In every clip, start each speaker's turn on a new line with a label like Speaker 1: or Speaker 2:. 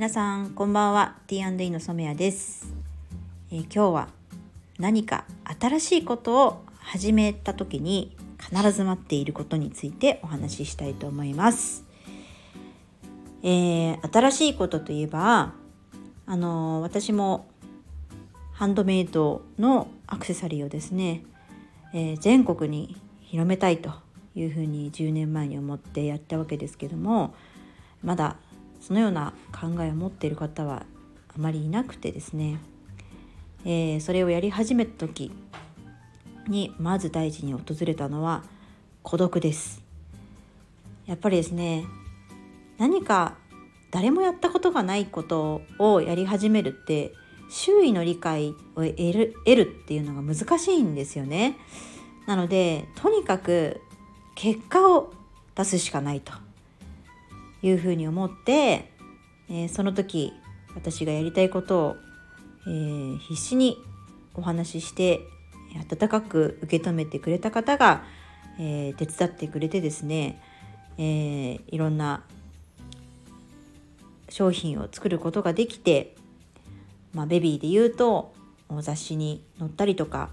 Speaker 1: 皆さんこんばんは。T&E の染谷です、えー、今日は何か新しいことを始めた時に必ず待っていることについてお話ししたいと思います、えー、新しいことといえばあのー、私もハンドメイドのアクセサリーをですね、え全国に広めたいというふうに10年前に思ってやったわけですけどもまだそのような考えを持っている方はあまりいなくてですね、えー、それをやり始めた時にまず第一に訪れたのは孤独です。やっぱりですね何か誰もやったことがないことをやり始めるって周囲の理解を得る得るっていうのが難しいんですよね。なのでとにかく結果を出すしかないと。いうふうに思って、えー、その時私がやりたいことを、えー、必死にお話しして温かく受け止めてくれた方が、えー、手伝ってくれてですね、えー、いろんな商品を作ることができて、まあ、ベビーで言うと雑誌に載ったりとか、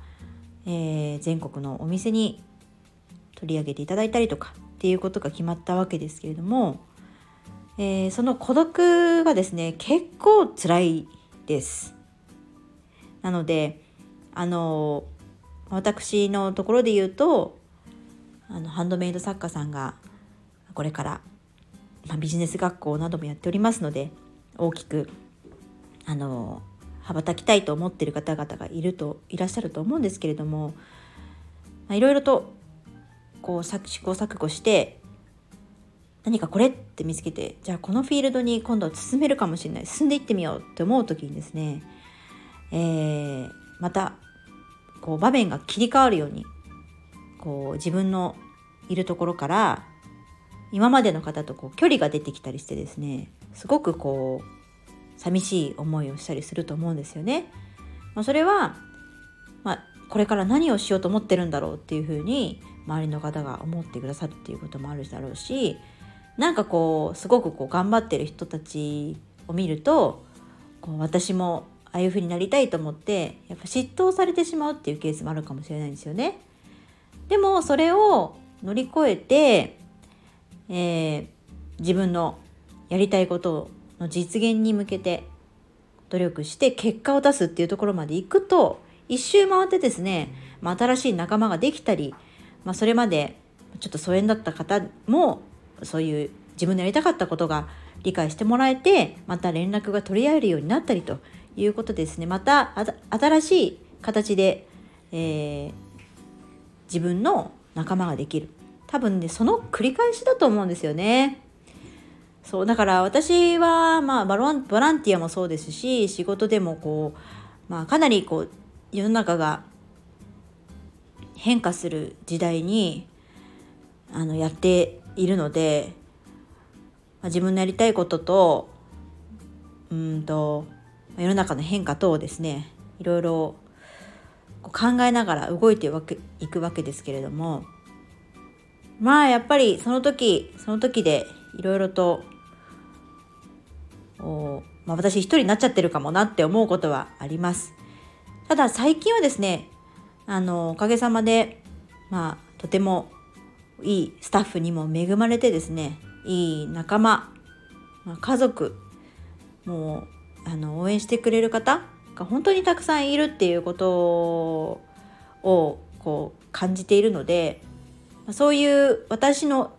Speaker 1: えー、全国のお店に取り上げていただいたりとかっていうことが決まったわけですけれどもえー、その孤独がですね結構辛いです。なのであの私のところで言うとあのハンドメイド作家さんがこれから、まあ、ビジネス学校などもやっておりますので大きくあの羽ばたきたいと思ってる方々がいるといらっしゃると思うんですけれども、いろいろとこう試行錯誤して何かこれって見つけてじゃあこのフィールドに今度は進めるかもしれない進んでいってみようって思う時にですね、えー、またこう場面が切り替わるようにこう自分のいるところから今までの方とこう距離が出てきたりしてですねすごくこう寂しい思いをしたりすると思うんですよね。まあ、それは、まあ、これから何をしようと思ってるんだろうっていうふうに周りの方が思ってくださるっていうこともあるだろうしなんかこうすごくこう頑張ってる人たちを見るとこう私もああいう風になりたいと思ってやっぱ嫉妬されてしまうっていうケースもあるかもしれないんですよね。でもそれを乗り越えて、えー、自分のやりたいことの実現に向けて努力して結果を出すっていうところまで行くと一周回ってですね、まあ、新しい仲間ができたり、まあ、それまでちょっと疎遠だった方もそういう自分のやりたかったことが理解してもらえてまた連絡が取り合えるようになったりということですねまた新しい形で、えー、自分の仲間ができる多分ねその繰り返しだと思うんですよね。そうだから私は、まあ、ボランボランティアもそうですし仕事でもこう、まあ、かなりこう世の中が変化する時代にあのやっているので、まあ、自分のやりたいこととうんと世の中の変化等をですねいろいろ考えながら動いていくわけですけれどもまあやっぱりその時その時でいろいろとお、まあ、私一人になっちゃってるかもなって思うことはあります。ただ最近はですねあのおかげさまでまあとてもいいスタッフにも恵まれてですねいい仲間、家族もうあの応援してくれる方が本当にたくさんいるっていうことをこう感じているのでそういう私の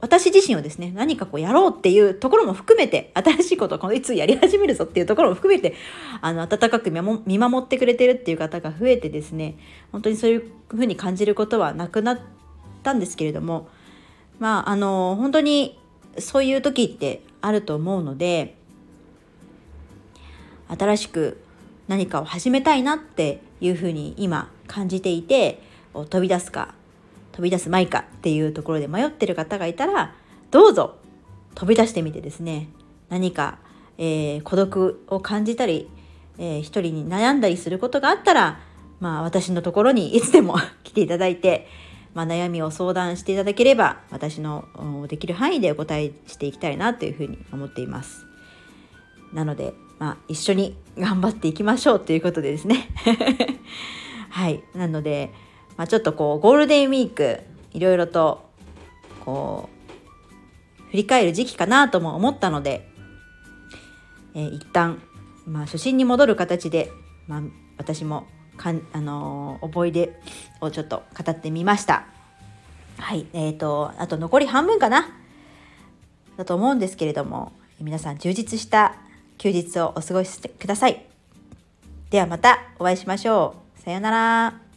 Speaker 1: 私自身をですね何かこうやろうっていうところも含めて新しいことをこのいつやり始めるぞっていうところも含めてあの温かく見守ってくれてるっていう方が増えてですね本当にそういうふうに感じることはなくなったんですけれどもまああの本当にそういう時ってあると思うので新しく何かを始めたいなっていうふうに今感じていて飛び出すか飛び出すまいかっていうところで迷ってる方がいたらどうぞ飛び出してみてですね何か、えー、孤独を感じたり、えー、一人に悩んだりすることがあったらまあ私のところにいつでも 来ていただいてまあ、悩みを相談していただければ私のできる範囲でお答えしていきたいなというふうに思っています。なので、まあ、一緒に頑張っていきましょうということでですね はいなので、まあ、ちょっとこうゴールデンウィークいろいろとこう振り返る時期かなとも思ったので、えー、一旦、まあ、初心に戻る形で、まあ、私もかん、あの、思い出をちょっと語ってみました。はい、えーと、あと残り半分かな？だと思うんですけれども皆さん充実した休日をお過ごしください。ではまたお会いしましょう。さようなら。